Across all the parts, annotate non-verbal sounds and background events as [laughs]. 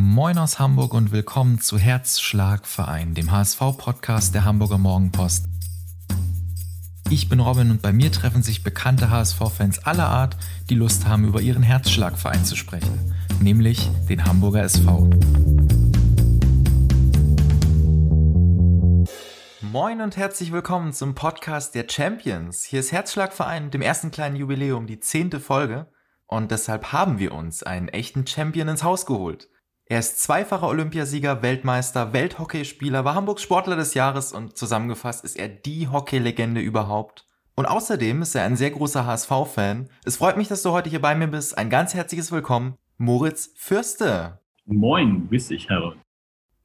Moin aus Hamburg und willkommen zu Herzschlagverein, dem HSV-Podcast der Hamburger Morgenpost. Ich bin Robin und bei mir treffen sich bekannte HSV-Fans aller Art, die Lust haben, über ihren Herzschlagverein zu sprechen, nämlich den Hamburger SV. Moin und herzlich willkommen zum Podcast der Champions. Hier ist Herzschlagverein, dem ersten kleinen Jubiläum, die zehnte Folge. Und deshalb haben wir uns einen echten Champion ins Haus geholt. Er ist zweifacher Olympiasieger, Weltmeister, Welthockeyspieler, war Hamburgs Sportler des Jahres und zusammengefasst ist er die Hockeylegende überhaupt. Und außerdem ist er ein sehr großer HSV-Fan. Es freut mich, dass du heute hier bei mir bist. Ein ganz herzliches Willkommen, Moritz Fürste. Moin, grüß dich, Herr.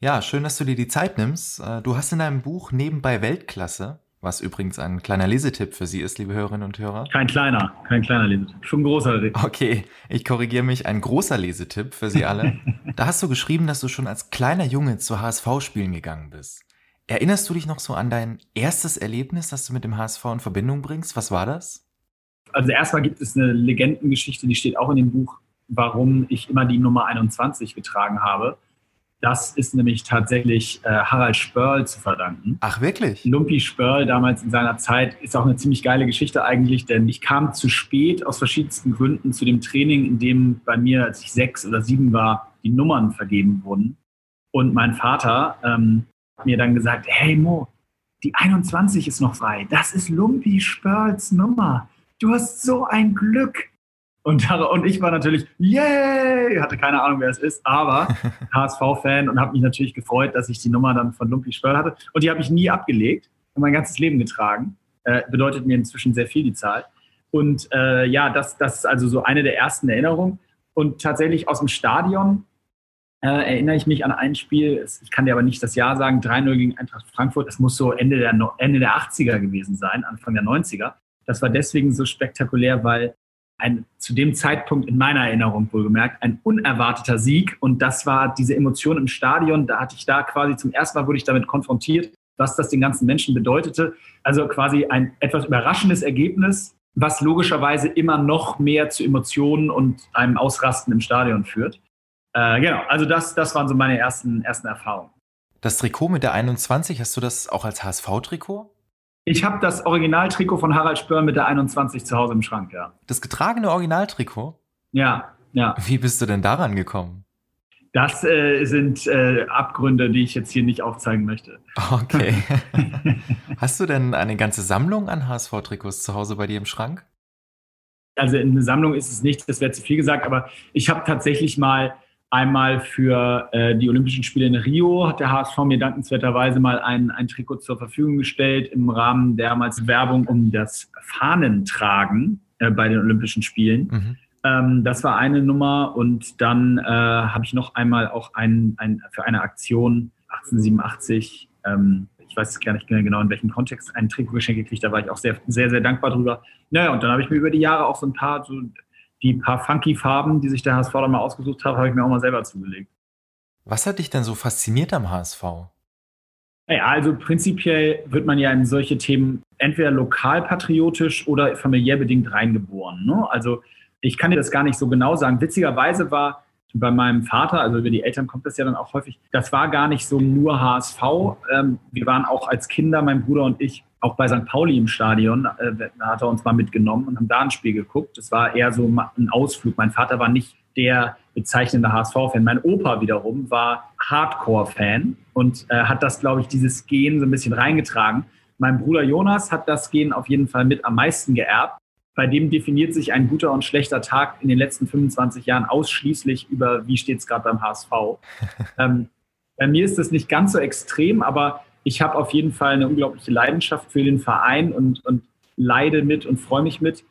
Ja, schön, dass du dir die Zeit nimmst. Äh, du hast in deinem Buch Nebenbei Weltklasse was übrigens ein kleiner Lesetipp für Sie ist, liebe Hörerinnen und Hörer. Kein kleiner, kein kleiner Lesetipp, schon ein großer. Okay, ich korrigiere mich, ein großer Lesetipp für Sie alle. [laughs] da hast du geschrieben, dass du schon als kleiner Junge zu HSV-Spielen gegangen bist. Erinnerst du dich noch so an dein erstes Erlebnis, das du mit dem HSV in Verbindung bringst? Was war das? Also erstmal gibt es eine Legendengeschichte, die steht auch in dem Buch, warum ich immer die Nummer 21 getragen habe. Das ist nämlich tatsächlich äh, Harald Spörl zu verdanken. Ach, wirklich? Lumpi Spörl damals in seiner Zeit ist auch eine ziemlich geile Geschichte eigentlich, denn ich kam zu spät aus verschiedensten Gründen zu dem Training, in dem bei mir, als ich sechs oder sieben war, die Nummern vergeben wurden. Und mein Vater ähm, hat mir dann gesagt, hey Mo, die 21 ist noch frei. Das ist Lumpi Spörls Nummer. Du hast so ein Glück. Und, und ich war natürlich, yay, hatte keine Ahnung, wer es ist, aber [laughs] HSV-Fan und habe mich natürlich gefreut, dass ich die Nummer dann von Lumpi Spörl hatte. Und die habe ich nie abgelegt und mein ganzes Leben getragen. Äh, bedeutet mir inzwischen sehr viel die Zahl. Und äh, ja, das, das ist also so eine der ersten Erinnerungen. Und tatsächlich aus dem Stadion äh, erinnere ich mich an ein Spiel, ich kann dir aber nicht das Jahr sagen, 3-0 gegen Eintracht Frankfurt. Das muss so Ende der, Ende der 80er gewesen sein, Anfang der 90er. Das war deswegen so spektakulär, weil ein zu dem Zeitpunkt in meiner Erinnerung wohlgemerkt ein unerwarteter Sieg und das war diese Emotion im Stadion. Da hatte ich da quasi zum ersten Mal wurde ich damit konfrontiert, was das den ganzen Menschen bedeutete. Also quasi ein etwas überraschendes Ergebnis, was logischerweise immer noch mehr zu Emotionen und einem Ausrasten im Stadion führt. Äh, genau, also das, das waren so meine ersten, ersten Erfahrungen. Das Trikot mit der 21, hast du das auch als HSV-Trikot? Ich habe das Originaltrikot von Harald Spör mit der 21 zu Hause im Schrank, ja. Das getragene Originaltrikot? Ja, ja. Wie bist du denn daran gekommen? Das äh, sind äh, Abgründe, die ich jetzt hier nicht aufzeigen möchte. Okay. [laughs] Hast du denn eine ganze Sammlung an HSV-Trikots zu Hause bei dir im Schrank? Also eine Sammlung ist es nicht, das wäre zu viel gesagt, aber ich habe tatsächlich mal Einmal für äh, die Olympischen Spiele in Rio hat der HSV mir dankenswerterweise mal ein, ein Trikot zur Verfügung gestellt im Rahmen damals Werbung um das Fahnentragen äh, bei den Olympischen Spielen. Mhm. Ähm, das war eine Nummer und dann äh, habe ich noch einmal auch ein, ein, für eine Aktion 1887, ähm, ich weiß gar nicht genau in welchem Kontext, ein Trikot geschenkt gekriegt. Da war ich auch sehr, sehr, sehr dankbar drüber. Naja, und dann habe ich mir über die Jahre auch so ein paar so die paar funky Farben, die sich der HSV dann mal ausgesucht hat, habe ich mir auch mal selber zugelegt. Was hat dich denn so fasziniert am HSV? Ja, also prinzipiell wird man ja in solche Themen entweder lokalpatriotisch oder familiär bedingt reingeboren. Ne? Also ich kann dir das gar nicht so genau sagen. Witzigerweise war bei meinem Vater, also über die Eltern kommt das ja dann auch häufig, das war gar nicht so nur HSV. Ähm, wir waren auch als Kinder, mein Bruder und ich, auch bei St. Pauli im Stadion, äh, hat er uns mal mitgenommen und haben da ein Spiel geguckt. Das war eher so ein Ausflug. Mein Vater war nicht der bezeichnende HSV-Fan. Mein Opa wiederum war Hardcore-Fan und äh, hat das, glaube ich, dieses Gen so ein bisschen reingetragen. Mein Bruder Jonas hat das Gen auf jeden Fall mit am meisten geerbt. Bei dem definiert sich ein guter und schlechter Tag in den letzten 25 Jahren ausschließlich über, wie steht es gerade beim HSV. [laughs] ähm, bei mir ist das nicht ganz so extrem, aber ich habe auf jeden Fall eine unglaubliche Leidenschaft für den Verein und, und leide mit und freue mich mit.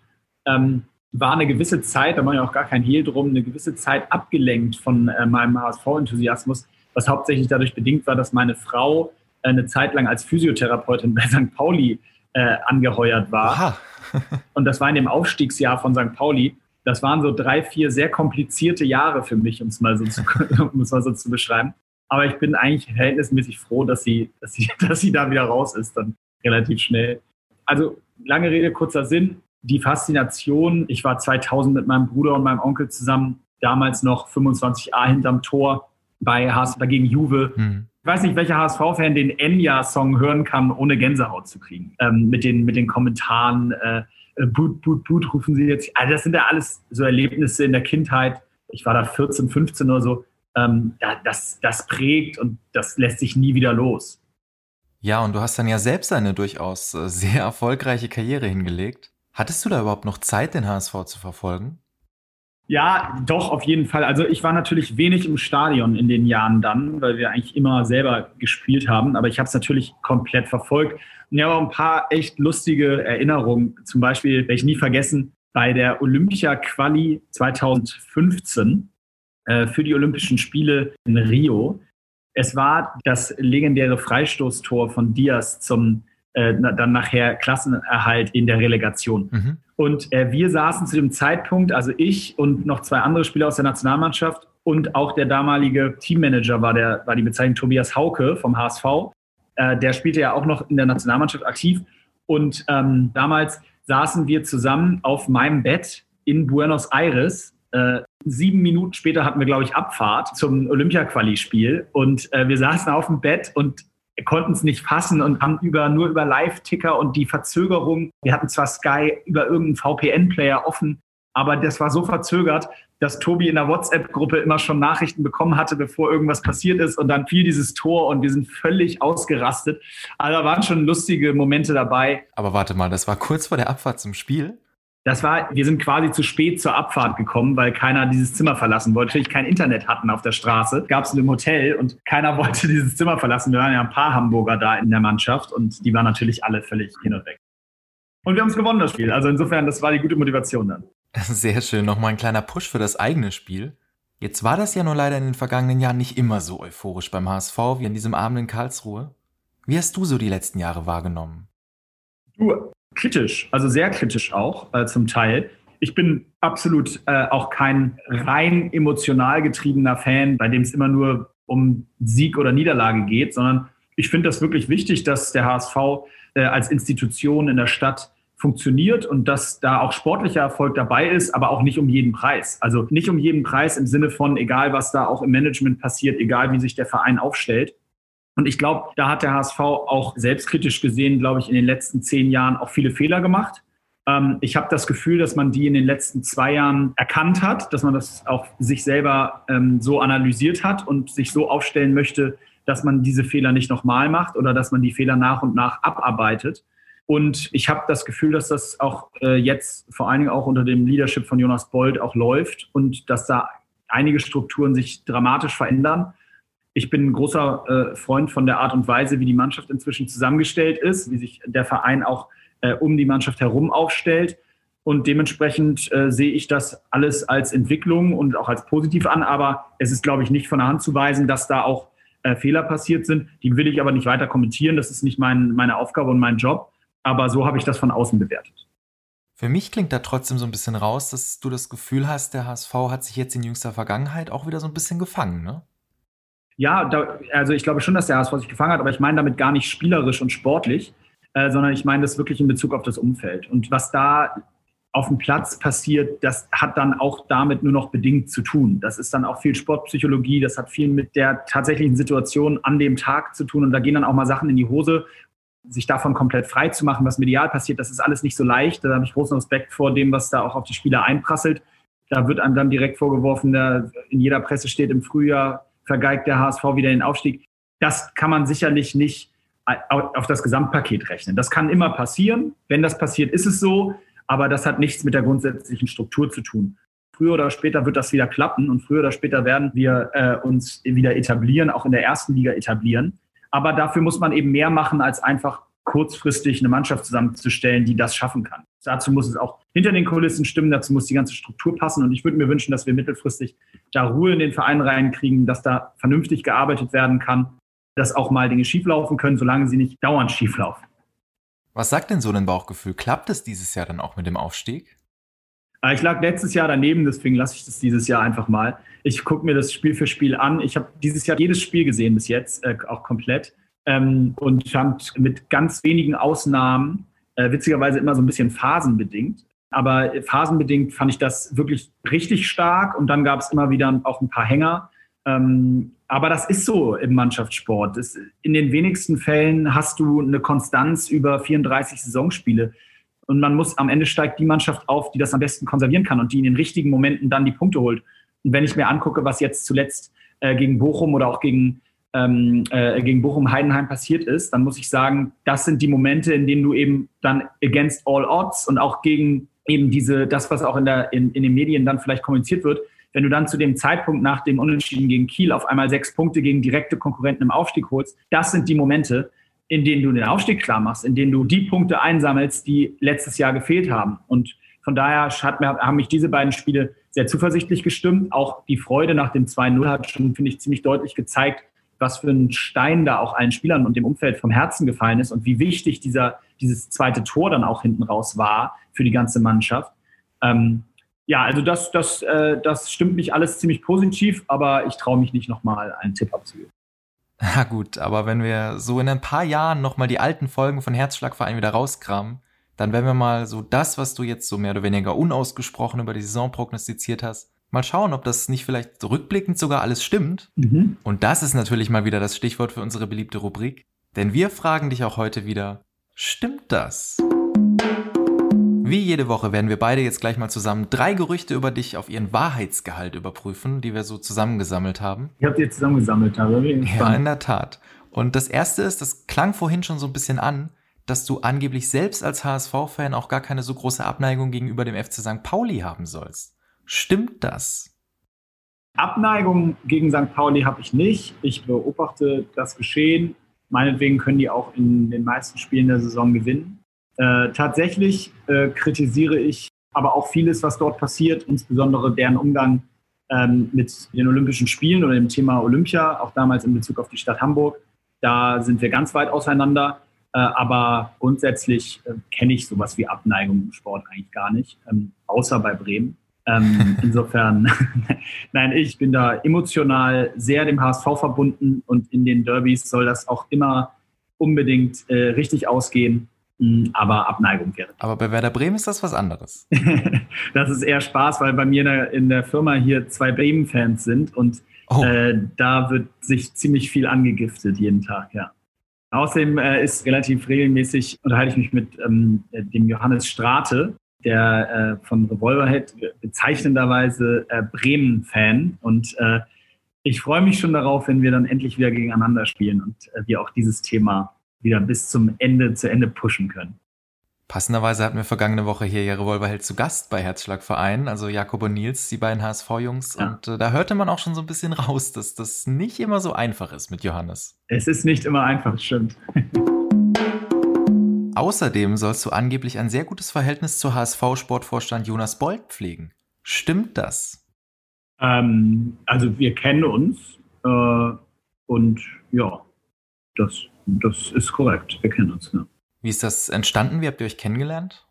Ähm, war eine gewisse Zeit, da mache ich auch gar kein Hehl drum, eine gewisse Zeit abgelenkt von äh, meinem HSV-Enthusiasmus, was hauptsächlich dadurch bedingt war, dass meine Frau äh, eine Zeit lang als Physiotherapeutin bei St. Pauli äh, angeheuert war. [laughs] und das war in dem Aufstiegsjahr von St. Pauli. Das waren so drei, vier sehr komplizierte Jahre für mich, um es mal so zu, [laughs] um es mal so zu beschreiben. Aber ich bin eigentlich verhältnismäßig froh, dass sie, dass sie, [laughs] dass sie da wieder raus ist, dann relativ schnell. Also lange Rede, kurzer Sinn. Die Faszination, ich war 2000 mit meinem Bruder und meinem Onkel zusammen, damals noch 25a hinterm Tor, bei HSV gegen Juve. Mhm. Ich weiß nicht, welcher HSV-Fan den Enya-Song hören kann, ohne Gänsehaut zu kriegen. Ähm, mit, den, mit den Kommentaren, äh, äh Boot, Boot, Boot rufen sie jetzt. Also das sind ja alles so Erlebnisse in der Kindheit. Ich war da 14, 15 oder so. Ähm, das, das prägt und das lässt sich nie wieder los. Ja, und du hast dann ja selbst eine durchaus äh, sehr erfolgreiche Karriere hingelegt. Hattest du da überhaupt noch Zeit, den HSV zu verfolgen? Ja, doch, auf jeden Fall. Also ich war natürlich wenig im Stadion in den Jahren dann, weil wir eigentlich immer selber gespielt haben. Aber ich habe es natürlich komplett verfolgt. Und ich habe auch ein paar echt lustige Erinnerungen. Zum Beispiel, werde ich nie vergessen, bei der Olympia-Quali 2015 äh, für die Olympischen Spiele in Rio. Es war das legendäre Freistoßtor von Diaz zum äh, dann nachher Klassenerhalt in der Relegation. Mhm. Und äh, wir saßen zu dem Zeitpunkt, also ich und noch zwei andere Spieler aus der Nationalmannschaft und auch der damalige Teammanager war, der, war die Bezeichnung Tobias Hauke vom HSV. Äh, der spielte ja auch noch in der Nationalmannschaft aktiv. Und ähm, damals saßen wir zusammen auf meinem Bett in Buenos Aires. Äh, sieben Minuten später hatten wir, glaube ich, Abfahrt zum Olympia-Quali-Spiel. Und äh, wir saßen auf dem Bett und konnten es nicht fassen und haben über, nur über Live-Ticker und die Verzögerung, wir hatten zwar Sky über irgendeinen VPN-Player offen, aber das war so verzögert, dass Tobi in der WhatsApp-Gruppe immer schon Nachrichten bekommen hatte, bevor irgendwas passiert ist. Und dann fiel dieses Tor und wir sind völlig ausgerastet. Also da waren schon lustige Momente dabei. Aber warte mal, das war kurz vor der Abfahrt zum Spiel? Das war, wir sind quasi zu spät zur Abfahrt gekommen, weil keiner dieses Zimmer verlassen wollte. Natürlich kein Internet hatten auf der Straße. Gab es in einem Hotel und keiner [laughs] wollte dieses Zimmer verlassen. Wir waren ja ein paar Hamburger da in der Mannschaft und die waren natürlich alle völlig hin und weg. Und wir haben es gewonnen, das Spiel. Also insofern, das war die gute Motivation dann. Sehr schön. Nochmal ein kleiner Push für das eigene Spiel. Jetzt war das ja nur leider in den vergangenen Jahren nicht immer so euphorisch beim HSV wie an diesem Abend in Karlsruhe. Wie hast du so die letzten Jahre wahrgenommen? Du, kritisch, also sehr kritisch auch äh, zum Teil. Ich bin absolut äh, auch kein rein emotional getriebener Fan, bei dem es immer nur um Sieg oder Niederlage geht, sondern ich finde das wirklich wichtig, dass der HSV äh, als Institution in der Stadt funktioniert und dass da auch sportlicher Erfolg dabei ist, aber auch nicht um jeden Preis. Also nicht um jeden Preis im Sinne von, egal was da auch im Management passiert, egal wie sich der Verein aufstellt. Und ich glaube, da hat der HSV auch selbstkritisch gesehen, glaube ich, in den letzten zehn Jahren auch viele Fehler gemacht. Ähm, ich habe das Gefühl, dass man die in den letzten zwei Jahren erkannt hat, dass man das auch sich selber ähm, so analysiert hat und sich so aufstellen möchte, dass man diese Fehler nicht nochmal macht oder dass man die Fehler nach und nach abarbeitet. Und ich habe das Gefühl, dass das auch äh, jetzt vor allen Dingen auch unter dem Leadership von Jonas Bold auch läuft und dass da einige Strukturen sich dramatisch verändern. Ich bin ein großer äh, Freund von der Art und Weise, wie die Mannschaft inzwischen zusammengestellt ist, wie sich der Verein auch äh, um die Mannschaft herum aufstellt. Und dementsprechend äh, sehe ich das alles als Entwicklung und auch als positiv an. Aber es ist, glaube ich, nicht von der Hand zu weisen, dass da auch äh, Fehler passiert sind. Die will ich aber nicht weiter kommentieren. Das ist nicht mein, meine Aufgabe und mein Job. Aber so habe ich das von außen bewertet. Für mich klingt da trotzdem so ein bisschen raus, dass du das Gefühl hast, der HSV hat sich jetzt in jüngster Vergangenheit auch wieder so ein bisschen gefangen, ne? Ja, da, also ich glaube schon, dass der HSV sich gefangen hat, aber ich meine damit gar nicht spielerisch und sportlich, äh, sondern ich meine das wirklich in Bezug auf das Umfeld. Und was da auf dem Platz passiert, das hat dann auch damit nur noch bedingt zu tun. Das ist dann auch viel Sportpsychologie, das hat viel mit der tatsächlichen Situation an dem Tag zu tun. Und da gehen dann auch mal Sachen in die Hose. Sich davon komplett frei zu machen, was medial passiert, das ist alles nicht so leicht. Da habe ich großen Respekt vor dem, was da auch auf die Spieler einprasselt. Da wird einem dann direkt vorgeworfen, in jeder Presse steht im Frühjahr, vergeigt der HSV wieder den Aufstieg. Das kann man sicherlich nicht auf das Gesamtpaket rechnen. Das kann immer passieren. Wenn das passiert, ist es so. Aber das hat nichts mit der grundsätzlichen Struktur zu tun. Früher oder später wird das wieder klappen und früher oder später werden wir äh, uns wieder etablieren, auch in der ersten Liga etablieren. Aber dafür muss man eben mehr machen, als einfach kurzfristig eine Mannschaft zusammenzustellen, die das schaffen kann. Dazu muss es auch hinter den Kulissen stimmen, dazu muss die ganze Struktur passen. Und ich würde mir wünschen, dass wir mittelfristig da Ruhe in den Verein reinkriegen, dass da vernünftig gearbeitet werden kann, dass auch mal Dinge schieflaufen können, solange sie nicht dauernd schieflaufen. Was sagt denn so ein Bauchgefühl? Klappt es dieses Jahr dann auch mit dem Aufstieg? Äh, ich lag letztes Jahr daneben, deswegen lasse ich das dieses Jahr einfach mal. Ich gucke mir das Spiel für Spiel an. Ich habe dieses Jahr jedes Spiel gesehen bis jetzt, äh, auch komplett. Ähm, und fand mit ganz wenigen Ausnahmen, äh, witzigerweise immer so ein bisschen phasenbedingt, aber phasenbedingt fand ich das wirklich richtig stark und dann gab es immer wieder auch ein paar Hänger. Ähm, Aber das ist so im Mannschaftssport. Das, in den wenigsten Fällen hast du eine Konstanz über 34 Saisonspiele. Und man muss, am Ende steigt die Mannschaft auf, die das am besten konservieren kann und die in den richtigen Momenten dann die Punkte holt. Und wenn ich mir angucke, was jetzt zuletzt äh, gegen Bochum oder auch gegen, ähm, äh, gegen Bochum-Heidenheim passiert ist, dann muss ich sagen, das sind die Momente, in denen du eben dann against all odds und auch gegen eben diese, das, was auch in, der, in, in den Medien dann vielleicht kommuniziert wird, wenn du dann zu dem Zeitpunkt nach dem Unentschieden gegen Kiel auf einmal sechs Punkte gegen direkte Konkurrenten im Aufstieg holst, das sind die Momente, in denen du den Aufstieg klar machst, in denen du die Punkte einsammelst, die letztes Jahr gefehlt haben. Und von daher hat, haben mich diese beiden Spiele sehr zuversichtlich gestimmt. Auch die Freude nach dem 2-0 hat schon, finde ich, ziemlich deutlich gezeigt, was für ein Stein da auch allen Spielern und dem Umfeld vom Herzen gefallen ist und wie wichtig dieser, dieses zweite Tor dann auch hinten raus war für die ganze Mannschaft. Ähm, ja, also das, das, äh, das stimmt mich alles ziemlich positiv, aber ich traue mich nicht nochmal einen Tipp abzugeben. [laughs] Na gut, aber wenn wir so in ein paar Jahren nochmal die alten Folgen von Herzschlagverein wieder rauskramen, dann werden wir mal so das, was du jetzt so mehr oder weniger unausgesprochen über die Saison prognostiziert hast, mal schauen, ob das nicht vielleicht rückblickend sogar alles stimmt. Mhm. Und das ist natürlich mal wieder das Stichwort für unsere beliebte Rubrik. Denn wir fragen dich auch heute wieder, stimmt das? Wie jede Woche werden wir beide jetzt gleich mal zusammen drei Gerüchte über dich auf ihren Wahrheitsgehalt überprüfen, die wir so zusammengesammelt haben. Ich habe die jetzt zusammengesammelt, habe. Ja, in der Tat. Und das erste ist, das klang vorhin schon so ein bisschen an, dass du angeblich selbst als HSV-Fan auch gar keine so große Abneigung gegenüber dem FC St. Pauli haben sollst. Stimmt das? Abneigung gegen St. Pauli habe ich nicht. Ich beobachte das Geschehen. Meinetwegen können die auch in den meisten Spielen der Saison gewinnen. Äh, tatsächlich äh, kritisiere ich aber auch vieles, was dort passiert, insbesondere deren Umgang ähm, mit den Olympischen Spielen oder dem Thema Olympia, auch damals in Bezug auf die Stadt Hamburg. Da sind wir ganz weit auseinander. Äh, aber grundsätzlich äh, kenne ich sowas wie Abneigung im Sport eigentlich gar nicht, ähm, außer bei Bremen. Ähm, insofern, [laughs] nein, ich bin da emotional sehr dem HSV verbunden und in den Derbys soll das auch immer unbedingt äh, richtig ausgehen. Hm, aber Abneigung wäre. Aber bei Werder Bremen ist das was anderes. [laughs] das ist eher Spaß, weil bei mir in der, in der Firma hier zwei Bremen-Fans sind und oh. äh, da wird sich ziemlich viel angegiftet jeden Tag, ja. Außerdem äh, ist relativ regelmäßig, unterhalte ich mich mit ähm, dem Johannes Strate, der äh, von Revolverhead bezeichnenderweise äh, Bremen-Fan. Und äh, ich freue mich schon darauf, wenn wir dann endlich wieder gegeneinander spielen und äh, wir auch dieses Thema wieder bis zum Ende zu Ende pushen können. Passenderweise hatten wir vergangene Woche hier ja Revolverheld zu Gast bei Herzschlagverein, also Jakob und Nils, die beiden HSV-Jungs. Ja. Und äh, da hörte man auch schon so ein bisschen raus, dass das nicht immer so einfach ist mit Johannes. Es ist nicht immer einfach, stimmt. [laughs] Außerdem sollst du angeblich ein sehr gutes Verhältnis zu HSV-Sportvorstand Jonas Bold pflegen. Stimmt das? Ähm, also wir kennen uns äh, und ja, das, das ist korrekt. Wir kennen uns. Ja. Wie ist das entstanden? Wie habt ihr euch kennengelernt?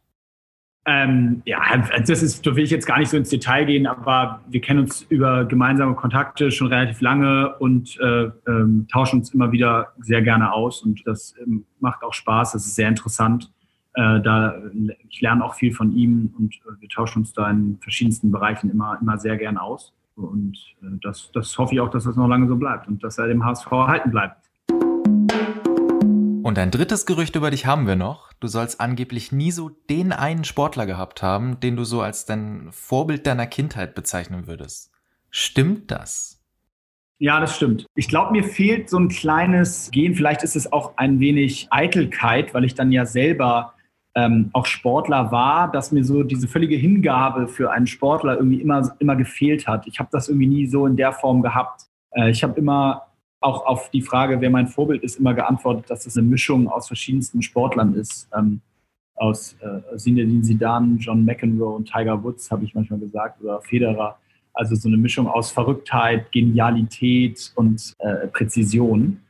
Ähm, ja, das ist, da will ich jetzt gar nicht so ins Detail gehen, aber wir kennen uns über gemeinsame Kontakte schon relativ lange und äh, ähm, tauschen uns immer wieder sehr gerne aus und das ähm, macht auch Spaß, das ist sehr interessant. Äh, da, ich lerne auch viel von ihm und äh, wir tauschen uns da in verschiedensten Bereichen immer, immer sehr gern aus. Und äh, das, das hoffe ich auch, dass das noch lange so bleibt und dass er dem HSV erhalten bleibt. Und ein drittes Gerücht über dich haben wir noch. Du sollst angeblich nie so den einen Sportler gehabt haben, den du so als dein Vorbild deiner Kindheit bezeichnen würdest. Stimmt das? Ja, das stimmt. Ich glaube, mir fehlt so ein kleines Gehen. Vielleicht ist es auch ein wenig Eitelkeit, weil ich dann ja selber ähm, auch Sportler war, dass mir so diese völlige Hingabe für einen Sportler irgendwie immer, immer gefehlt hat. Ich habe das irgendwie nie so in der Form gehabt. Äh, ich habe immer auch auf die Frage, wer mein Vorbild ist, immer geantwortet, dass es eine Mischung aus verschiedensten Sportlern ist. Ähm, aus äh, Zinedine Zidane, John McEnroe und Tiger Woods, habe ich manchmal gesagt, oder Federer. Also so eine Mischung aus Verrücktheit, Genialität und äh, Präzision.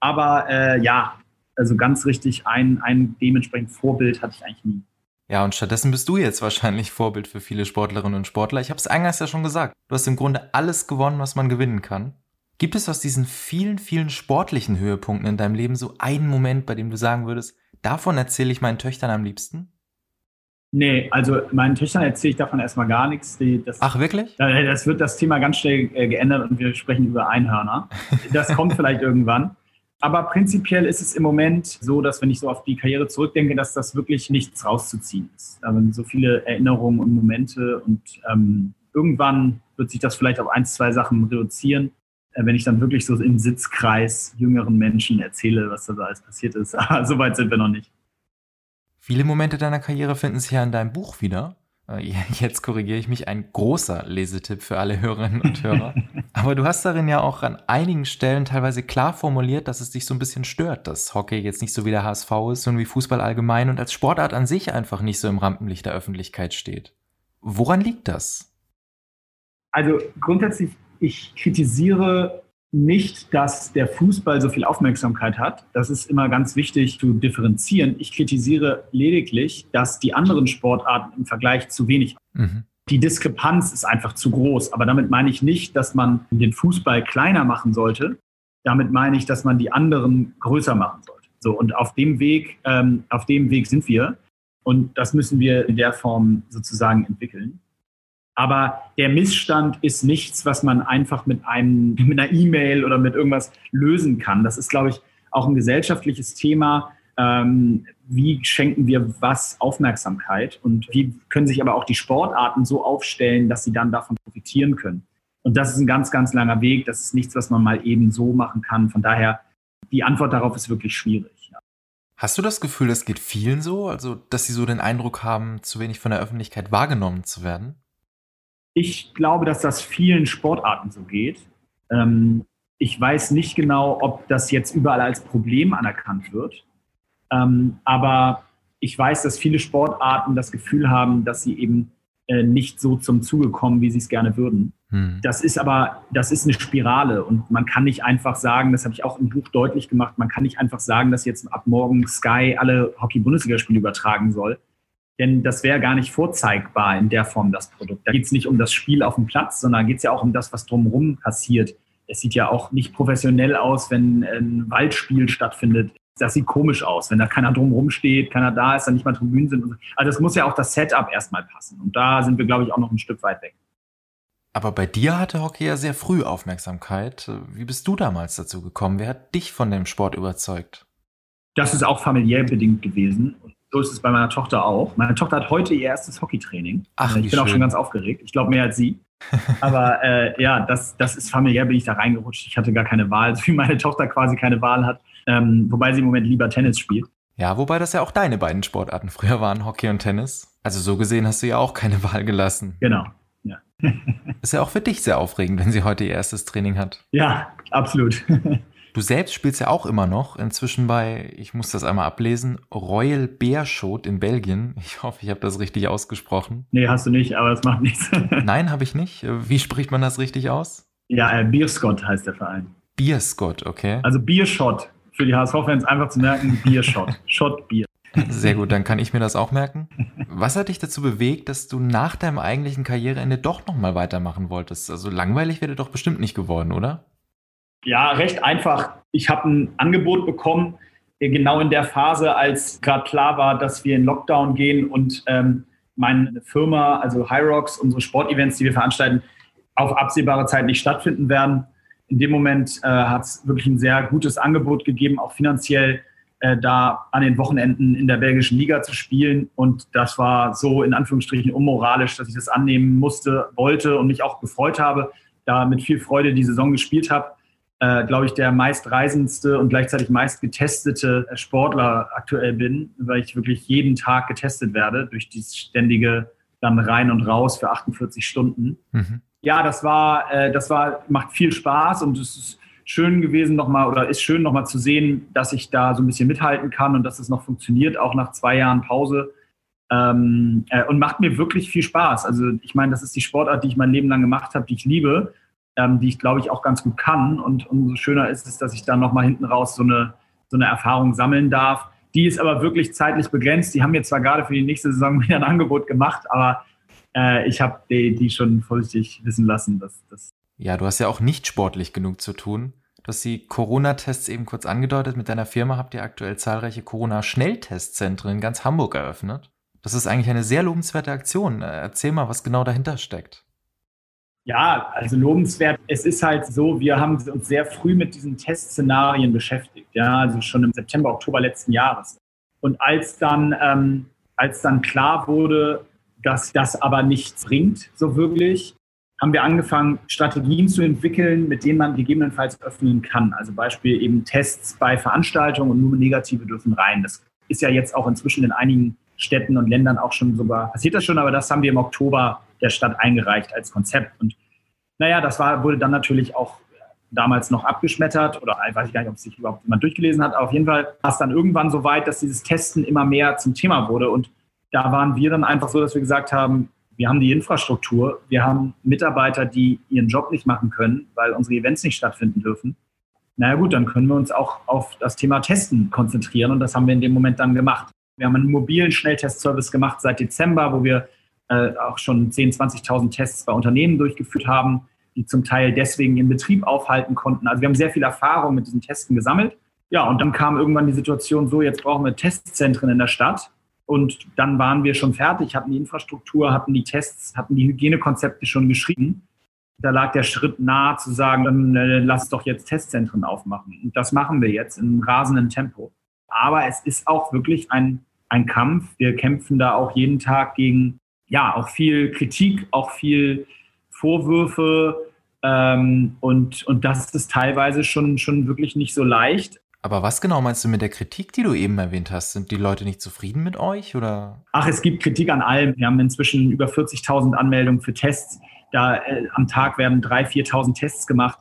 Aber äh, ja, also ganz richtig, ein, ein dementsprechend Vorbild hatte ich eigentlich nie. Ja, und stattdessen bist du jetzt wahrscheinlich Vorbild für viele Sportlerinnen und Sportler. Ich habe es eingangs ja schon gesagt. Du hast im Grunde alles gewonnen, was man gewinnen kann. Gibt es aus diesen vielen, vielen sportlichen Höhepunkten in deinem Leben so einen Moment, bei dem du sagen würdest, davon erzähle ich meinen Töchtern am liebsten? Nee, also meinen Töchtern erzähle ich davon erstmal gar nichts. Die, das, Ach, wirklich? Das wird das Thema ganz schnell äh, geändert und wir sprechen über Einhörner. [laughs] Das kommt vielleicht irgendwann. Aber prinzipiell ist es im Moment so, dass wenn ich so auf die Karriere zurückdenke, dass das wirklich nichts rauszuziehen ist. Sind so viele Erinnerungen und Momente und ähm, irgendwann wird sich das vielleicht auf ein, zwei Sachen reduzieren, wenn ich dann wirklich so im Sitzkreis jüngeren Menschen erzähle, was da alles passiert ist. Aber [laughs] so weit sind wir noch nicht. Viele Momente deiner Karriere finden sich ja in deinem Buch wieder. Äh, jetzt korrigiere ich mich, ein großer Lesetipp für alle Hörerinnen und Hörer. [laughs] Aber du hast darin ja auch an einigen Stellen teilweise klar formuliert, dass es dich so ein bisschen stört, dass Hockey jetzt nicht so wie der HSV ist, sondern wie Fußball allgemein und als Sportart an sich einfach nicht so im Rampenlicht der Öffentlichkeit steht. Woran liegt das? Also grundsätzlich, ich kritisiere nicht, dass der Fußball so viel Aufmerksamkeit hat. Das ist immer ganz wichtig zu differenzieren. Ich kritisiere lediglich, dass die anderen Sportarten im Vergleich zu wenig haben. Mhm. Die Diskrepanz ist einfach zu groß. Aber damit meine ich nicht, dass man den Fußball kleiner machen sollte. Damit meine ich, dass man die anderen größer machen sollte. So, und auf dem Weg, ähm, auf dem Weg sind wir. Und das müssen wir in der Form sozusagen entwickeln. Aber der Missstand ist nichts, was man einfach mit einem, mit einer E-Mail oder mit irgendwas lösen kann. Das ist, glaube ich, auch ein gesellschaftliches Thema. Ähm, wie schenken wir was Aufmerksamkeit und wie können sich aber auch die Sportarten so aufstellen, dass sie dann davon profitieren können. Und das ist ein ganz, ganz langer Weg. Das ist nichts, was man mal eben so machen kann. Von daher, die Antwort darauf ist wirklich schwierig. Ja. Hast du das Gefühl, das geht vielen so? Also, dass sie so den Eindruck haben, zu wenig von der Öffentlichkeit wahrgenommen zu werden? Ich glaube, dass das vielen Sportarten so geht. Ähm, ich weiß nicht genau, ob das jetzt überall als Problem anerkannt wird. Ähm, aber ich weiß, dass viele Sportarten das Gefühl haben, dass sie eben äh, nicht so zum Zuge kommen, wie sie es gerne würden. Hm. Das ist aber, das ist eine Spirale und man kann nicht einfach sagen, das habe ich auch im Buch deutlich gemacht, man kann nicht einfach sagen, dass jetzt ab morgen Sky alle Hockey-Bundesligaspiele übertragen soll. Denn das wäre gar nicht vorzeigbar in der Form, das Produkt. Da geht es nicht um das Spiel auf dem Platz, sondern geht es ja auch um das, was drumherum passiert. Es sieht ja auch nicht professionell aus, wenn ein Waldspiel stattfindet. Das sieht komisch aus, wenn da keiner drumherum steht, keiner da ist, dann nicht mal Tribünen sind. Also das muss ja auch das Setup erstmal passen. Und da sind wir, glaube ich, auch noch ein Stück weit weg. Aber bei dir hatte Hockey ja sehr früh Aufmerksamkeit. Wie bist du damals dazu gekommen? Wer hat dich von dem Sport überzeugt? Das ist auch familiär bedingt gewesen. So ist es bei meiner Tochter auch. Meine Tochter hat heute ihr erstes Hockeytraining. Ach, ich bin schön. auch schon ganz aufgeregt. Ich glaube mehr als sie. Aber äh, ja, das, das ist familiär, bin ich da reingerutscht. Ich hatte gar keine Wahl, [laughs] so wie meine Tochter quasi keine Wahl hat. Ähm, wobei sie im Moment lieber Tennis spielt. Ja, wobei das ja auch deine beiden Sportarten früher waren, Hockey und Tennis. Also so gesehen hast du ja auch keine [laughs] Wahl gelassen. Genau. Ja. ist ja auch für dich sehr aufregend, wenn sie heute ihr erstes Training hat. Ja, absolut. [laughs] Du selbst spielst ja auch immer noch, inzwischen bei, ich muss das einmal ablesen, Royal Beerschot in Belgien. Ich hoffe, ich habe das richtig ausgesprochen. Nee, hast du nicht, aber das macht nichts. [laughs] Nein, habe ich nicht. Wie spricht man das richtig aus? Ja, äh, Bierscott heißt der Verein. Bierscott, okay. Also Biershot. Für die HSV-Fans einfach zu merken, Biershot. [laughs] Shot Bier. Sehr gut, dann kann ich mir das auch merken. Was hat dich dazu bewegt, dass du nach deinem eigentlichen Karriereende doch nochmal weitermachen wolltest? Also langweilig wäre doch bestimmt nicht geworden, oder? Ja, recht einfach. Ich habe ein Angebot bekommen, äh, genau in der Phase, als gerade klar war, dass wir in Lockdown gehen und ähm, meine Firma, also Hyrox, unsere Sportevents, die wir veranstalten, auf absehbare Zeit nicht stattfinden werden. In dem Moment äh, hat es wirklich ein sehr gutes Angebot gegeben, auch finanziell äh, da an den Wochenenden in der belgischen Liga zu spielen. Und das war so in Anführungsstrichen unmoralisch, dass ich das annehmen musste, wollte und mich auch gefreut habe, da mit viel Freude die Saison gespielt habe äh, glaube ich, der meistreisendste und gleichzeitig meist getestete Sportler aktuell bin, weil ich wirklich jeden Tag getestet werde durch dieses ständige dann rein und raus für 48 Stunden. Mhm. Ja, das war, äh, das war, macht viel Spaß und es ist schön gewesen nochmal oder ist schön nochmal zu sehen, dass ich da so ein bisschen mithalten kann und dass es noch funktioniert, auch nach zwei Jahren Pause. Ähm, äh, und macht mir wirklich viel Spaß. Also ich meine, das ist die Sportart, die ich mein Leben lang gemacht habe, die ich liebe ähm, die ich glaube ich auch ganz gut kann. Und umso schöner ist es, dass ich dann nochmal hinten raus so eine, so eine Erfahrung sammeln darf. Die ist aber wirklich zeitlich begrenzt. Die haben mir zwar gerade für die nächste Saison [laughs] wieder ein Angebot gemacht, aber äh, ich habe die, die schon vorsichtig wissen lassen, dass das. Ja, du hast ja auch nicht sportlich genug zu tun. Du hast die Corona-Tests eben kurz angedeutet. Mit deiner Firma habt ihr aktuell zahlreiche Corona-Schnelltestzentren in ganz Hamburg eröffnet. Das ist eigentlich eine sehr lobenswerte Aktion. Äh, erzähl mal, was genau dahinter steckt. Ja, also lobenswert. Es ist halt so, wir haben uns sehr früh mit diesen Testszenarien beschäftigt. Ja, also schon im September, Oktober letzten Jahres. Und als dann, ähm, als dann klar wurde, dass das aber nichts bringt, so wirklich, haben wir angefangen, Strategien zu entwickeln, mit denen man gegebenenfalls öffnen kann. Also Beispiel eben Tests bei Veranstaltungen und nur Negative dürfen rein. Das ist ja jetzt auch inzwischen in einigen Städten und Ländern auch schon sogar, passiert das schon, aber das haben wir im Oktober der Stadt eingereicht als Konzept. Und naja, das war, wurde dann natürlich auch damals noch abgeschmettert oder ich weiß gar nicht, ob sich überhaupt jemand durchgelesen hat, aber auf jeden Fall war es dann irgendwann so weit, dass dieses Testen immer mehr zum Thema wurde. Und da waren wir dann einfach so, dass wir gesagt haben, wir haben die Infrastruktur, wir haben Mitarbeiter, die ihren Job nicht machen können, weil unsere Events nicht stattfinden dürfen. Naja gut, dann können wir uns auch auf das Thema Testen konzentrieren und das haben wir in dem Moment dann gemacht. Wir haben einen mobilen Schnelltestservice gemacht seit Dezember, wo wir äh, auch schon 10.000, 20.000 Tests bei Unternehmen durchgeführt haben, die zum Teil deswegen ihren Betrieb aufhalten konnten. Also wir haben sehr viel Erfahrung mit diesen Testen gesammelt. Ja, und dann kam irgendwann die Situation so, jetzt brauchen wir Testzentren in der Stadt. Und dann waren wir schon fertig, hatten die Infrastruktur, hatten die Tests, hatten die Hygienekonzepte schon geschrieben. Da lag der Schritt nahe zu sagen, dann äh, lass doch jetzt Testzentren aufmachen. Und das machen wir jetzt in rasendem Tempo. Aber es ist auch wirklich ein, ein Kampf. Wir kämpfen da auch jeden Tag gegen, ja, auch viel Kritik, auch viel Vorwürfe. Ähm, und, und das ist teilweise schon, schon wirklich nicht so leicht. Aber was genau meinst du mit der Kritik, die du eben erwähnt hast? Sind die Leute nicht zufrieden mit euch oder? Ach, es gibt Kritik an allem. Wir haben inzwischen über 40.000 Anmeldungen für Tests. Da äh, am Tag werden 3.000, 4.000 Tests gemacht.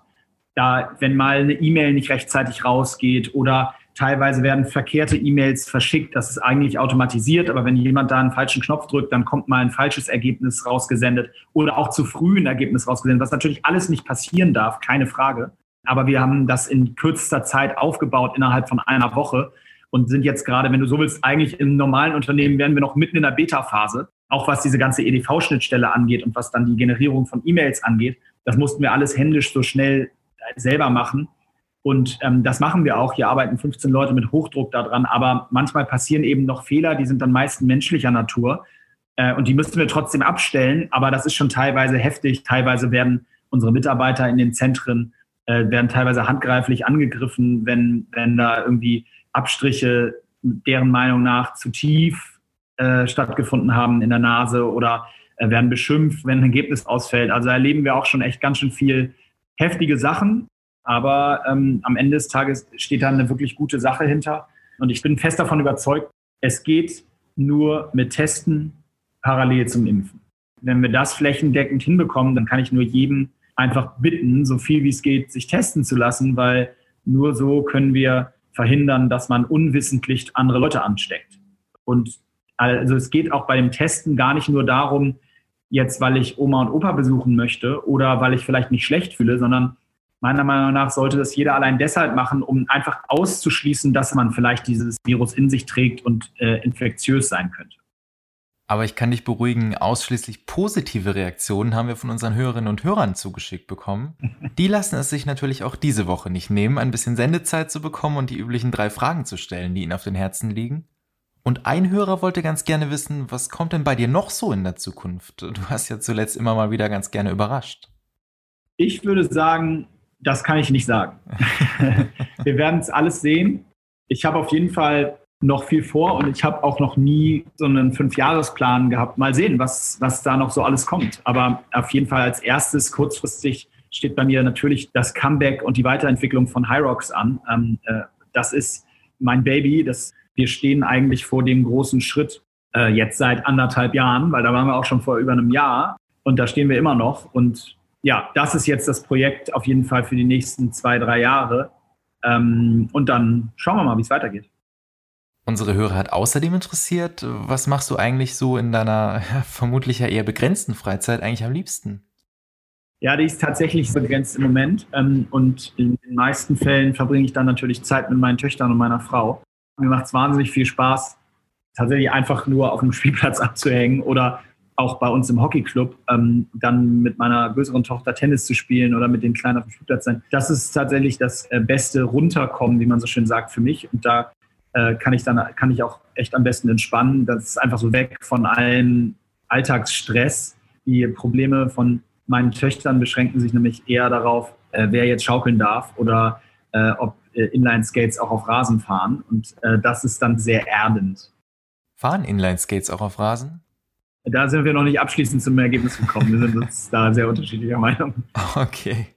Da, wenn mal eine E-Mail nicht rechtzeitig rausgeht oder teilweise werden verkehrte E-Mails verschickt, das ist eigentlich automatisiert, aber wenn jemand da einen falschen Knopf drückt, dann kommt mal ein falsches Ergebnis rausgesendet oder auch zu früh ein Ergebnis rausgesendet, was natürlich alles nicht passieren darf, keine Frage. Aber wir haben das in kürzester Zeit aufgebaut innerhalb von einer Woche und sind jetzt gerade, wenn du so willst, eigentlich im normalen Unternehmen wären wir noch mitten in der Beta-Phase, auch was diese ganze EDV-Schnittstelle angeht und was dann die Generierung von E-Mails angeht. Das mussten wir alles händisch so schnell selber machen. Und ähm, das machen wir auch. Hier arbeiten 15 Leute mit Hochdruck daran, aber manchmal passieren eben noch Fehler, die sind dann meist menschlicher Natur. Äh, und die müssten wir trotzdem abstellen, aber das ist schon teilweise heftig. Teilweise werden unsere Mitarbeiter in den Zentren äh, werden teilweise handgreiflich angegriffen, wenn, wenn da irgendwie Abstriche deren Meinung nach zu tief äh, stattgefunden haben in der Nase oder äh, werden beschimpft, wenn ein Ergebnis ausfällt. Also erleben wir auch schon echt ganz schön viel heftige Sachen, aber ähm, am Ende des Tages steht da eine wirklich gute Sache hinter. Und ich bin fest davon überzeugt, es geht nur mit Testen parallel zum Impfen. Wenn wir das flächendeckend hinbekommen, dann kann ich nur jedem einfach bitten, so viel wie es geht, sich testen zu lassen, weil nur so können wir verhindern, dass man unwissentlich andere Leute ansteckt. Und also es geht auch bei dem Testen gar nicht nur darum, jetzt weil ich Oma und Opa besuchen möchte oder weil ich vielleicht mich schlecht fühle, sondern meiner Meinung nach sollte das jeder allein deshalb machen, um einfach auszuschließen, dass man vielleicht dieses Virus in sich trägt und äh, infektiös sein könnte. Aber ich kann dich beruhigen, ausschließlich positive Reaktionen haben wir von unseren Hörerinnen und Hörern zugeschickt bekommen. [laughs] Die lassen es sich natürlich auch diese Woche nicht nehmen, ein bisschen Sendezeit zu bekommen und die üblichen drei Fragen zu stellen, die ihnen auf den Herzen liegen. Und ein Hörer wollte ganz gerne wissen, was kommt denn bei dir noch so in der Zukunft? Du hast ja zuletzt immer mal wieder ganz gerne überrascht. Ich würde sagen, das kann ich nicht sagen. [laughs] wir werden es alles sehen. Ich habe auf jeden Fall noch viel vor und ich habe auch noch nie so einen Fünfjahresplan gehabt. Mal sehen, was, was da noch so alles kommt. Aber auf jeden Fall als erstes kurzfristig steht bei mir natürlich das Comeback und die Weiterentwicklung von Hyrox an. Ähm, äh, das ist mein Baby. Das, wir stehen eigentlich vor dem großen Schritt äh, jetzt seit anderthalb Jahren, weil da waren wir auch schon vor über einem Jahr und da stehen wir immer noch. Und ja, das ist jetzt das Projekt auf jeden Fall für die nächsten zwei, drei Jahre. Ähm, und dann schauen wir mal, wie es weitergeht. Unsere Hörer hat außerdem interessiert, was machst du eigentlich so in deiner ja, [laughs] vermutlich ja eher begrenzten Freizeit eigentlich am liebsten? Ja, die ist tatsächlich begrenzt im Moment. Ähm, und in den meisten Fällen verbringe ich dann natürlich Zeit mit meinen Töchtern und meiner Frau. Mir macht es wahnsinnig viel Spaß, tatsächlich einfach nur auf dem Spielplatz [laughs] abzuhängen oder auch bei uns im Hockeyclub ähm, dann mit meiner größeren Tochter Tennis zu spielen oder mit den Kleinen auf dem Spielplatz sein. Das ist tatsächlich das äh, beste Runterkommen, wie man so schön sagt, für mich. Und da äh, kann ich dann kann ich auch echt am besten entspannen. Das ist einfach so weg von allen Alltagsstress. Die Probleme von meinen Töchtern beschränken sich nämlich eher darauf, äh, wer jetzt schaukeln darf oder äh, ob äh, Inline-Skates auch auf Rasen fahren. Und äh, das ist dann sehr erdend. Fahren Inline-Skates auch auf Rasen? Da sind wir noch nicht abschließend zum Ergebnis gekommen. Wir sind uns da sehr unterschiedlicher Meinung. Okay.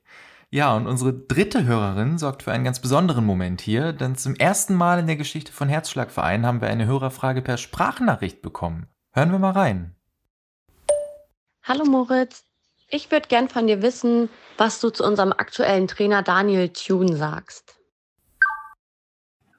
Ja, und unsere dritte Hörerin sorgt für einen ganz besonderen Moment hier, denn zum ersten Mal in der Geschichte von Herzschlagverein haben wir eine Hörerfrage per Sprachnachricht bekommen. Hören wir mal rein. Hallo Moritz, ich würde gern von dir wissen, was du zu unserem aktuellen Trainer Daniel Thune sagst.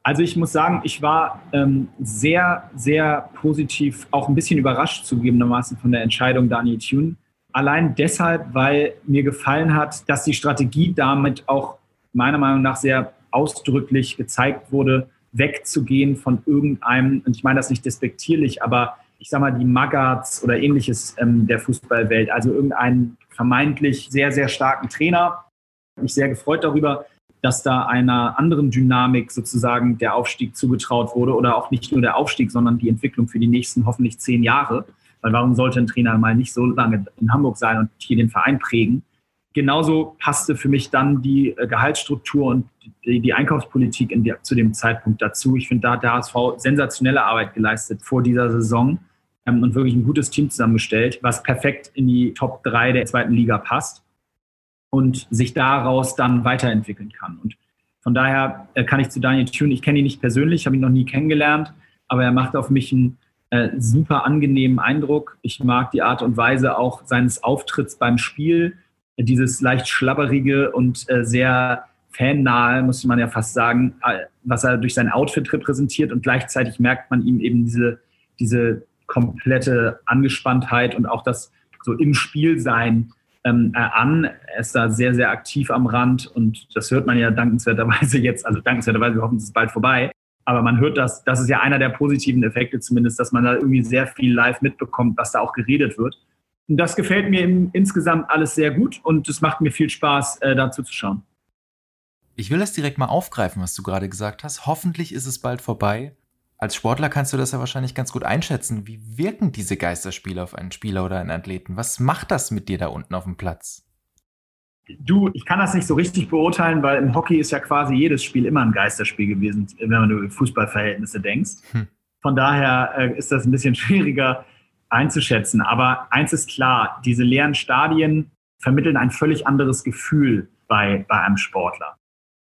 Also ich muss sagen, ich war ähm, sehr, sehr positiv, auch ein bisschen überrascht zugegebenermaßen von der Entscheidung Daniel Thune. Allein deshalb, weil mir gefallen hat, dass die Strategie damit auch meiner Meinung nach sehr ausdrücklich gezeigt wurde, wegzugehen von irgendeinem, und ich meine das nicht despektierlich, aber ich sag mal, die Magats oder ähnliches ähm, der Fußballwelt, also irgendeinen vermeintlich sehr, sehr starken Trainer. Mich sehr gefreut darüber, dass da einer anderen Dynamik sozusagen der Aufstieg zugetraut wurde oder auch nicht nur der Aufstieg, sondern die Entwicklung für die nächsten hoffentlich zehn Jahre. Weil warum sollte ein Trainer mal nicht so lange in Hamburg sein und hier den Verein prägen? Genauso passte für mich dann die äh, Gehaltsstruktur und die, die Einkaufspolitik die, zu dem Zeitpunkt dazu. Ich finde, da hat der HSV sensationelle Arbeit geleistet vor dieser Saison ähm, und wirklich ein gutes Team zusammengestellt, was perfekt in die Top 3 der zweiten Liga passt und sich daraus dann weiterentwickeln kann. Und von daher äh, kann ich zu Daniel Thune, ich kenne ihn nicht persönlich, habe ihn noch nie kennengelernt, aber er macht auf mich einen äh, super angenehmen Eindruck. Ich mag die Art und Weise auch seines Auftritts beim Spiel, dieses leicht schlabberige und äh, sehr fannahe, muss man ja fast sagen, äh, was er durch sein Outfit repräsentiert und gleichzeitig merkt man ihm eben diese, diese komplette Angespanntheit und auch das so im Spiel sein ähm, äh, an. Er ist da sehr, sehr aktiv am Rand und das hört man ja dankenswerterweise [laughs] jetzt, also dankenswerterweise, wir hoffen, es ist bald vorbei. Aber man hört das, das ist ja einer der positiven Effekte zumindest, dass man da irgendwie sehr viel live mitbekommt, was da auch geredet wird. Und das gefällt mir im, insgesamt alles sehr gut und es macht mir viel Spaß, äh, dazu zu schauen. Ich will das direkt mal aufgreifen, was du gerade gesagt hast. Hoffentlich ist es bald vorbei. Als Sportler kannst du das ja wahrscheinlich ganz gut einschätzen. Wie wirken diese Geisterspiele auf einen Spieler oder einen Athleten? Was macht das mit dir da unten auf dem Platz? Du, ich kann das nicht so richtig beurteilen, weil im Hockey ist ja quasi jedes Spiel immer ein Geisterspiel gewesen, wenn man über Fußballverhältnisse denkst. Hm. Von daher äh, ist das ein bisschen [laughs] schwieriger einzuschätzen. Aber eins ist klar, diese leeren Stadien vermitteln ein völlig anderes Gefühl bei, bei einem Sportler.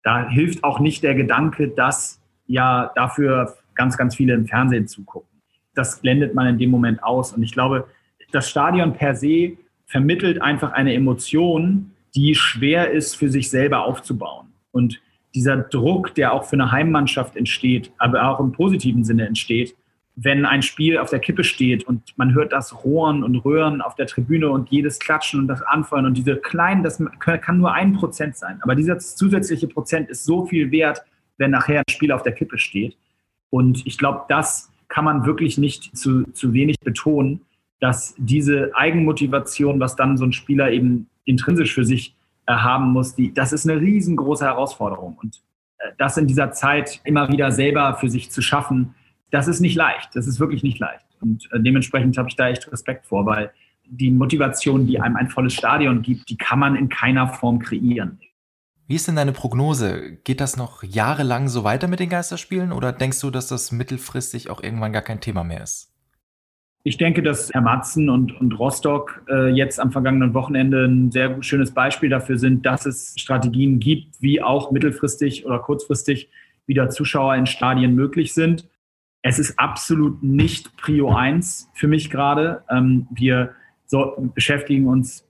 Da hilft auch nicht der Gedanke, dass ja dafür ganz, ganz viele im Fernsehen zugucken. Das blendet man in dem Moment aus. Und ich glaube, das Stadion per se vermittelt einfach eine Emotion, die schwer ist für sich selber aufzubauen. Und dieser Druck, der auch für eine Heimmannschaft entsteht, aber auch im positiven Sinne entsteht, wenn ein Spiel auf der Kippe steht und man hört das Rohren und Röhren auf der Tribüne und jedes Klatschen und das Anfeuern und diese kleinen, das kann nur ein Prozent sein. Aber dieser zusätzliche Prozent ist so viel wert, wenn nachher ein Spiel auf der Kippe steht. Und ich glaube, das kann man wirklich nicht zu, zu wenig betonen, dass diese Eigenmotivation, was dann so ein Spieler eben intrinsisch für sich äh, haben muss, die, das ist eine riesengroße Herausforderung. Und äh, das in dieser Zeit immer wieder selber für sich zu schaffen, das ist nicht leicht. Das ist wirklich nicht leicht. Und äh, dementsprechend habe ich da echt Respekt vor, weil die Motivation, die einem ein volles Stadion gibt, die kann man in keiner Form kreieren. Wie ist denn deine Prognose? Geht das noch jahrelang so weiter mit den Geisterspielen oder denkst du, dass das mittelfristig auch irgendwann gar kein Thema mehr ist? Ich denke, dass Herr Matzen und, und Rostock äh, jetzt am vergangenen Wochenende ein sehr schönes Beispiel dafür sind, dass es Strategien gibt, wie auch mittelfristig oder kurzfristig wieder Zuschauer in Stadien möglich sind. Es ist absolut nicht Prio 1 für mich gerade. Ähm, wir so, beschäftigen uns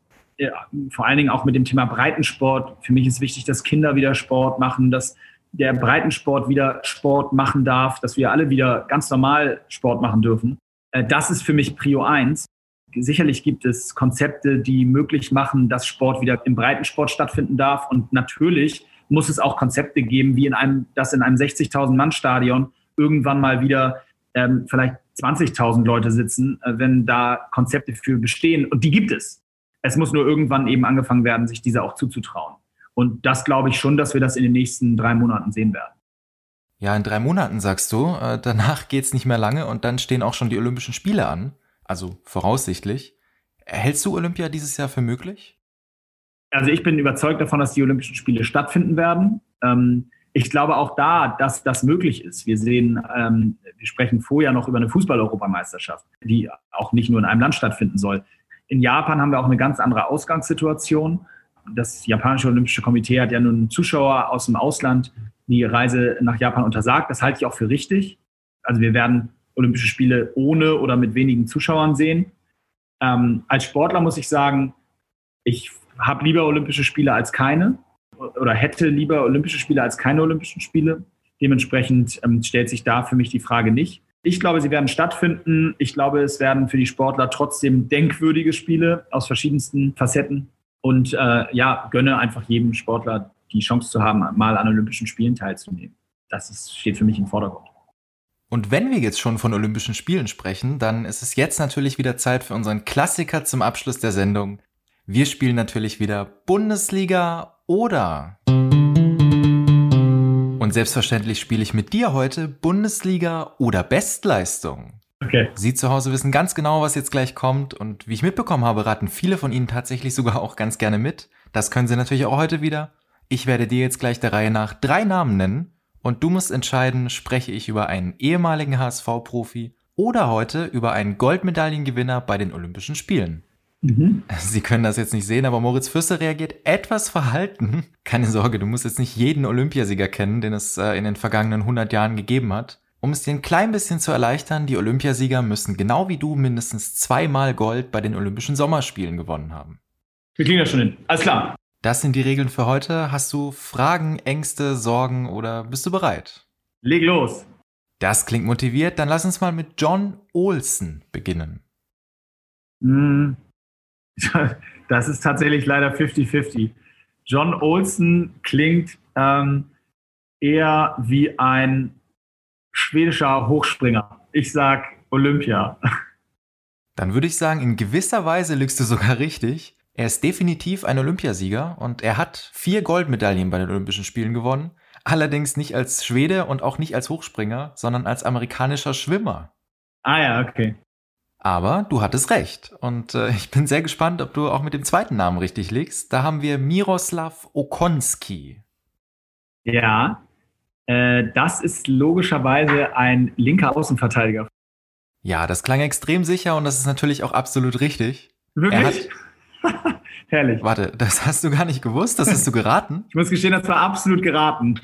vor allen Dingen auch mit dem Thema Breitensport. Für mich ist wichtig, dass Kinder wieder Sport machen, dass der Breitensport wieder Sport machen darf, dass wir alle wieder ganz normal Sport machen dürfen. Äh, das ist für mich Prio 1. Sicherlich gibt es Konzepte, die möglich machen, dass Sport wieder im Breitensport stattfinden darf. Und natürlich muss es auch Konzepte geben, wie in einem, dass in einem 60.000 Mann Stadion irgendwann mal wieder ähm, vielleicht 20.000 Leute sitzen, äh, wenn da Konzepte für bestehen. Und die gibt es. Es muss nur irgendwann eben angefangen werden, sich diese auch zuzutrauen. Und das glaube ich schon, dass wir das in den nächsten drei Monaten sehen werden. Ja, in drei Monaten sagst du. Äh, danach geht's nicht mehr lange und dann stehen auch schon die Olympischen Spiele an. Also voraussichtlich. Hältst du Olympia dieses Jahr für möglich? Also ich bin überzeugt davon, dass die Olympischen Spiele stattfinden werden. Ähm, ich glaube auch da, dass das möglich ist. Wir sehen, ähm, wir sprechen vorher noch über eine Fußball-Europameisterschaft, die auch nicht nur in einem Land stattfinden soll. In Japan haben wir auch eine ganz andere Ausgangssituation. Das japanische Olympische Komitee hat ja nun Zuschauer aus dem Ausland die Reise nach Japan untersagt. Das halte ich auch für richtig. Also wir werden Olympische Spiele ohne oder mit wenigen Zuschauern sehen. Ähm, als Sportler muss ich sagen, ich habe lieber Olympische Spiele als keine oder hätte lieber Olympische Spiele als keine Olympischen Spiele. Dementsprechend ähm, stellt sich da für mich die Frage nicht. Ich glaube, sie werden stattfinden. Ich glaube, es werden für die Sportler trotzdem denkwürdige Spiele aus verschiedensten Facetten. Und äh, ja, gönne einfach jedem Sportler die Chance zu haben, mal an Olympischen Spielen teilzunehmen. Das ist, steht für mich im Vordergrund. Und wenn wir jetzt schon von Olympischen Spielen sprechen, dann ist es jetzt natürlich wieder Zeit für unseren Klassiker zum Abschluss der Sendung. Wir spielen natürlich wieder Bundesliga oder. Und selbstverständlich spiele ich mit dir heute Bundesliga oder Bestleistung. Okay. Sie zu Hause wissen ganz genau, was jetzt gleich kommt und wie ich mitbekommen habe, raten viele von Ihnen tatsächlich sogar auch ganz gerne mit. Das können Sie natürlich auch heute wieder. Ich werde dir jetzt gleich der Reihe nach drei Namen nennen und du musst entscheiden, spreche ich über einen ehemaligen HSV-Profi oder heute über einen Goldmedaillengewinner bei den Olympischen Spielen. Mhm. [laughs] Sie können das jetzt nicht sehen, aber Moritz Fürster reagiert etwas verhalten. [laughs] Keine Sorge, du musst jetzt nicht jeden Olympiasieger kennen, den es äh, in den vergangenen 100 Jahren gegeben hat. Um es dir ein klein bisschen zu erleichtern, die Olympiasieger müssen genau wie du mindestens zweimal Gold bei den Olympischen Sommerspielen gewonnen haben. Wir kriegen das schon hin. Alles klar. Das sind die Regeln für heute. Hast du Fragen, Ängste, Sorgen oder bist du bereit? Leg los. Das klingt motiviert. Dann lass uns mal mit John Olsen beginnen. Hm. [laughs] Das ist tatsächlich leider 50-50. John Olsen klingt ähm, eher wie ein schwedischer Hochspringer. Ich sag Olympia. [laughs] Dann würde ich sagen, in gewisser Weise lügst du sogar [laughs] richtig. Er ist definitiv ein Olympiasieger und er hat vier Goldmedaillen bei den Olympischen Spielen gewonnen. Allerdings nicht als Schwede und auch nicht als Hochspringer, sondern als amerikanischer Schwimmer. Ah ja, okay. Aber du hattest recht. Und äh, ich bin sehr gespannt, ob du auch mit dem zweiten Namen richtig liegst. Da haben wir Miroslav Okonski. Ja, äh, das ist logischerweise ein linker Außenverteidiger. Ja, das klang extrem sicher und das ist natürlich auch absolut richtig. Wirklich? [laughs] Herrlich. Warte, das hast du gar nicht gewusst? Das hast du geraten? ich muss gestehen, das war absolut geraten.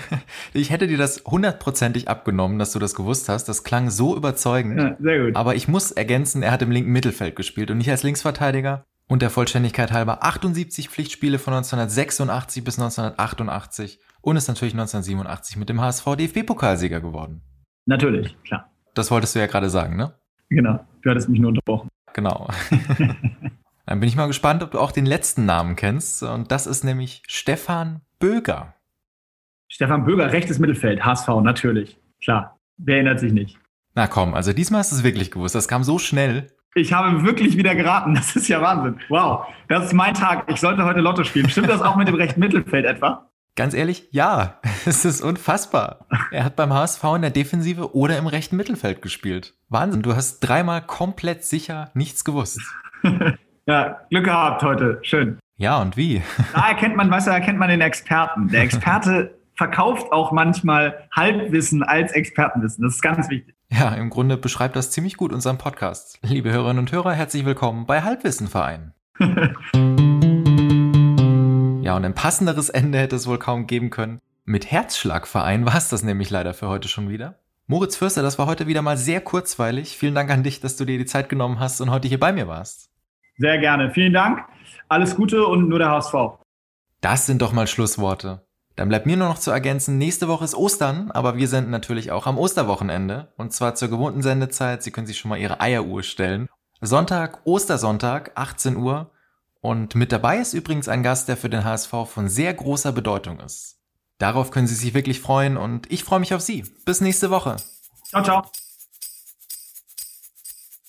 [laughs] ich hätte dir das hundertprozentig abgenommen, dass du das gewusst hast. Das klang so überzeugend. Ja, sehr gut. Aber ich muss ergänzen, er hat im linken Mittelfeld gespielt und nicht als Linksverteidiger. Und der Vollständigkeit halber 78 Pflichtspiele von 1986 bis 1988 und ist natürlich 1987 mit dem HSV DFB-Pokalsieger geworden. Natürlich, klar. Das wolltest du ja gerade sagen, ne? Genau, du hattest mich nur unterbrochen. Genau. [laughs] Dann bin ich mal gespannt, ob du auch den letzten Namen kennst. Und das ist nämlich Stefan Böger. Stefan Böger, rechtes Mittelfeld, HSV, natürlich. Klar. Wer erinnert sich nicht? Na komm, also diesmal hast du es wirklich gewusst. Das kam so schnell. Ich habe wirklich wieder geraten. Das ist ja Wahnsinn. Wow. Das ist mein Tag. Ich sollte heute Lotto spielen. Stimmt das auch mit dem rechten Mittelfeld etwa? Ganz ehrlich, ja. [laughs] Es ist unfassbar. Er hat beim HSV in der Defensive oder im rechten Mittelfeld gespielt. Wahnsinn. Du hast dreimal komplett sicher nichts gewusst. [laughs] Ja, Glück gehabt heute. Schön. Ja, und wie? Da erkennt man, weißt du, erkennt man den Experten. Der Experte [laughs] verkauft auch manchmal Halbwissen als Expertenwissen. Das ist ganz wichtig. Ja, im Grunde beschreibt das ziemlich gut unseren Podcast. Liebe Hörerinnen und Hörer, herzlich willkommen bei Halbwissenverein. [laughs] ja, und ein passenderes Ende hätte es wohl kaum geben können. Mit Herzschlagverein war es das nämlich leider für heute schon wieder. Moritz Fürster, das war heute wieder mal sehr kurzweilig. Vielen Dank an dich, dass du dir die Zeit genommen hast und heute hier bei mir warst. Sehr gerne. Vielen Dank. Alles Gute und nur der HSV. Das sind doch mal Schlussworte. Dann bleibt mir nur noch zu ergänzen, nächste Woche ist Ostern, aber wir senden natürlich auch am Osterwochenende und zwar zur gewohnten Sendezeit. Sie können sich schon mal Ihre Eieruhr stellen. Sonntag, Ostersonntag, 18 Uhr. Und mit dabei ist übrigens ein Gast, der für den HSV von sehr großer Bedeutung ist. Darauf können Sie sich wirklich freuen und ich freue mich auf Sie. Bis nächste Woche. Ciao, ciao.